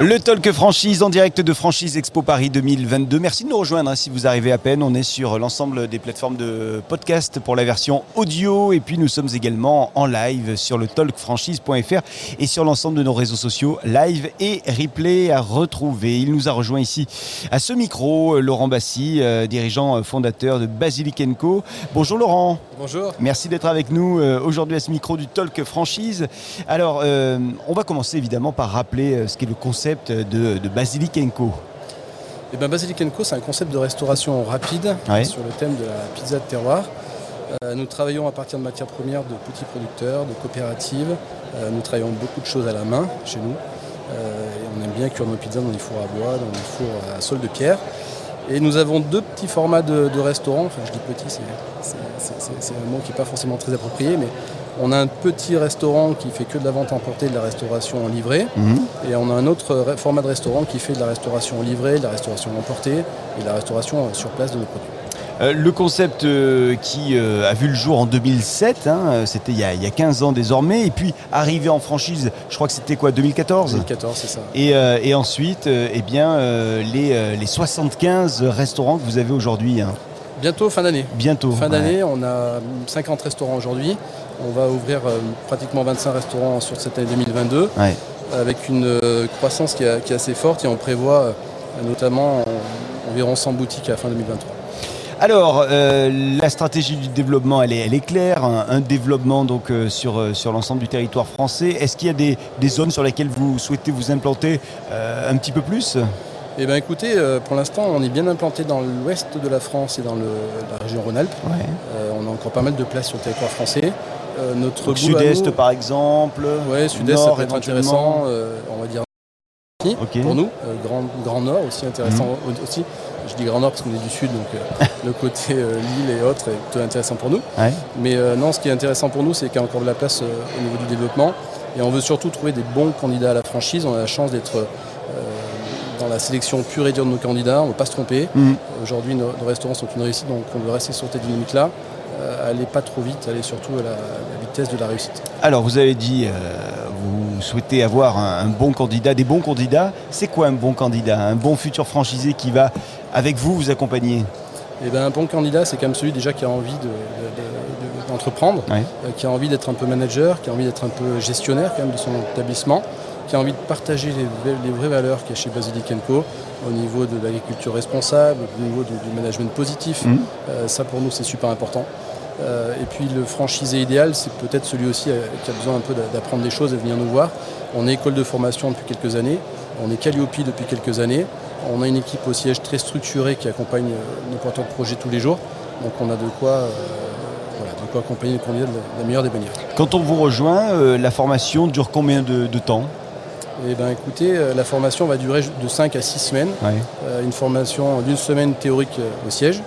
Le Talk Franchise en direct de Franchise Expo Paris 2022. Merci de nous rejoindre hein, si vous arrivez à peine. On est sur l'ensemble des plateformes de podcast pour la version audio et puis nous sommes également en live sur le talkfranchise.fr et sur l'ensemble de nos réseaux sociaux live et replay à retrouver. Il nous a rejoint ici à ce micro Laurent Bassi, euh, dirigeant fondateur de Basilic Co. Bonjour Laurent. Bonjour. Merci d'être avec nous euh, aujourd'hui à ce micro du Talk Franchise. Alors, euh, on va commencer évidemment par rappeler ce qu'est le concept de, de Basilic Co. Eh ben, Basilic Co, c'est un concept de restauration rapide Ouais. sur le thème de la pizza de terroir. Euh, nous travaillons à partir de matières premières de petits producteurs, de coopératives. Euh, nous travaillons beaucoup de choses à la main chez nous. Euh, et on aime bien cuire nos pizzas dans des fours à bois, dans des fours à sol de pierre. Et nous avons deux petits formats de, de restaurants. Enfin, je dis petit, c'est un mot qui n'est pas forcément très approprié, mais on a un petit restaurant qui fait que de la vente emportée, de la restauration en livrée. Mhm. Et on a un autre re- format de restaurant qui fait de la restauration livrée, de la restauration emportée et de la restauration sur place de nos produits. Euh, le concept euh, qui euh, a vu le jour en 2007, hein, c'était il, y a- il y a 15 ans désormais, et puis arrivé en franchise, je crois que c'était quoi, 2014 2014, c'est ça. et, et ensuite, eh bien, les, euh, les 75 restaurants que vous avez aujourd'hui, hein, Bientôt fin d'année. bientôt. Fin ouais. d'année, on a 50 restaurants aujourd'hui. On va ouvrir euh, pratiquement 25 restaurants sur cette année 2022 Ouais. avec une euh, croissance qui, est- qui est assez forte et on prévoit euh, notamment en- environ 100 boutiques à la fin 2023. Alors, euh, la stratégie du développement, elle est, elle est claire. Un, un développement donc euh, sur, euh, sur l'ensemble du territoire français. Est-ce qu'il y a des, des zones sur lesquelles vous souhaitez vous implanter un petit peu plus? Eh bien écoutez, euh, pour l'instant on est bien implanté dans l'ouest de la France et dans le- la région Rhône-Alpes. Ouais. Euh, on a encore pas mal de place sur le territoire français. Euh, notre Sud-Est par exemple. Ouais, sud-est, ça peut être intéressant, on va dire pour nous. Grand, grand Nord aussi intéressant Mhm. au- aussi. Je dis Grand Nord parce qu'on est du Sud, donc le côté Lille et autres est plutôt intéressant pour nous. Ouais. Mais non, ce qui est intéressant pour nous, c'est qu'il y a encore de la place au niveau du développement. Et on veut surtout trouver des bons candidats à la franchise. On a la chance d'être dans la sélection pure et dure de nos candidats. On ne veut pas se tromper. Mhm. Aujourd'hui, nos, nos restaurants sont une réussite, donc on veut rester sur cette dynamique-là. Euh, aller pas trop vite, aller surtout à la, la vitesse de la réussite. Alors, vous avez dit, euh, vous souhaitez avoir un, un bon candidat, des bons candidats. C'est quoi un bon candidat? Un bon futur franchisé qui va, avec vous, vous accompagner? Et ben, un bon candidat, c'est quand même celui déjà qui a envie de- de- de- de- d'entreprendre, Ouais. euh, qui a envie d'être un peu manager, qui a envie d'être un peu gestionnaire quand même de son établissement, qui a envie de partager les, vra- les vraies valeurs qu'il y a chez Basilic Co au niveau de l'agriculture responsable, au niveau du, du management positif. Mhm. Euh, ça pour nous c'est super important. Euh, et puis le franchisé idéal, c'est peut-être celui aussi euh, qui a besoin un peu d'a- d'apprendre des choses et de venir nous voir. On est école de formation depuis quelques années, on est Calliope depuis quelques années, on a une équipe au siège très structurée qui accompagne nos porteurs de projets tous les jours. Donc on a de quoi, euh, voilà, de quoi accompagner les candidats de la, de la meilleure des manières. Quand on vous rejoint, euh, la formation dure combien de, de temps? Et ben écoutez, euh, la formation va durer de 5 à 6 semaines. Ouais. Euh, une formation d'une semaine théorique euh, au siège,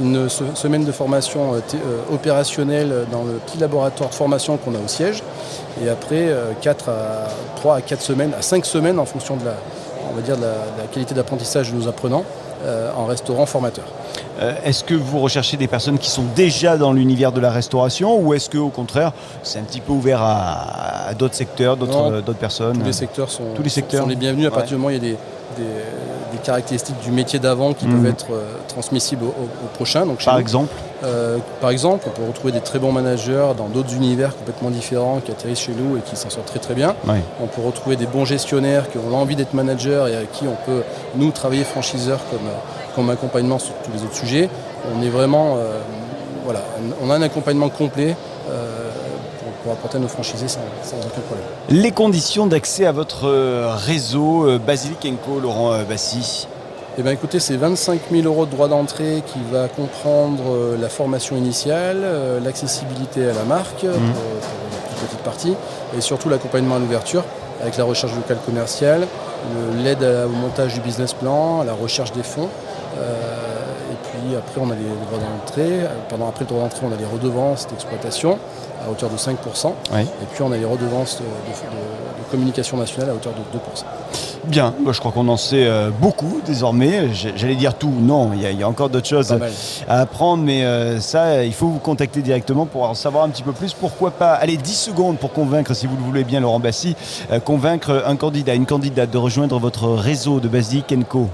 une se- semaine de formation euh, euh, opérationnelle dans le petit laboratoire de formation qu'on a au siège, et après 4 à 3 à 4 semaines, à 5 semaines en fonction de la, on va dire de la, de la qualité d'apprentissage de nos apprenants euh, en restaurant formateur. Euh, est-ce que vous recherchez des personnes qui sont déjà dans l'univers de la restauration ou est-ce que au contraire c'est un petit peu ouvert à, à d'autres secteurs, d'autres, euh, d'autres personnes? Tous les secteurs sont, Tous les secteurs. sont les bienvenus à Ouais. partir du moment où il y a des, des- des caractéristiques du métier d'avant qui Mhm. peuvent être euh, transmissibles au, au- au prochain. Donc Par nous. exemple par exemple, on peut retrouver des très bons managers dans d'autres univers complètement différents qui atterrissent chez nous et qui s'en sortent très très bien. Ouais. On peut retrouver des bons gestionnaires qui ont envie d'être managers et à qui on peut, nous, travailler franchiseurs comme, euh, comme accompagnement sur tous les autres sujets. On est vraiment, euh, voilà, on a un accompagnement complet euh, pour, apporter à nos franchisés sans, sans aucun problème. Les conditions d'accès à votre réseau Basilic Co, Laurent Bassi Eh bien écoutez, c'est 25 000 euros de droit d'entrée qui va comprendre la formation initiale, l'accessibilité à la marque Mhm. pour, pour la plus petite partie, et surtout l'accompagnement à l'ouverture avec la recherche locale commerciale, le- l'aide au montage du business plan, à la recherche des fonds. euh, et puis après on a les droits d'entrée, pendant après le droit d'entrée on a les redevances d'exploitation à hauteur de 5%, Ouais. et puis on a les redevances de, de- de- de communication nationale à hauteur de 2%. Bien, bah, je crois qu'on en sait euh, beaucoup désormais. J'allais dire tout, non, il y, a- il y a encore d'autres choses à apprendre, mais euh, ça, il faut vous contacter directement pour en savoir un petit peu plus. Pourquoi pas Allez, 10 secondes pour convaincre, si vous le voulez bien, Laurent Bassi, euh, convaincre un candidat, une candidate de rejoindre votre réseau de Basic Co.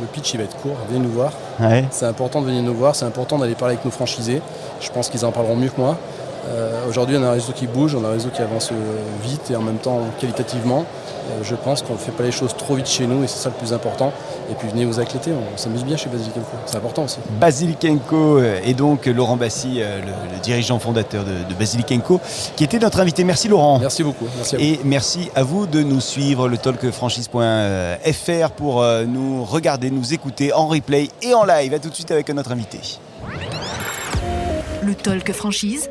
Le pitch il va être court, venez nous voir. Ouais. C'est important de venir nous voir, c'est important d'aller parler avec nos franchisés. Je pense qu'ils en parleront mieux que moi. Euh, Aujourd'hui, on a un réseau qui bouge, on a un réseau qui avance euh, vite et en même temps qualitativement. Euh, je pense qu'on ne fait pas les choses trop vite chez nous et c'est ça le plus important. Et puis venez vous éclater, on, s'amuse bien chez Basilic Co. C'est important aussi. Euh, et donc Laurent Bassi, le, le dirigeant fondateur de, de qui était notre invité. Merci Laurent. Merci beaucoup. Merci à vous. Et merci à vous de nous suivre, le talkfranchise.fr pour nous regarder, nous écouter en replay et en live. A tout de suite avec notre invité. Le talk franchise.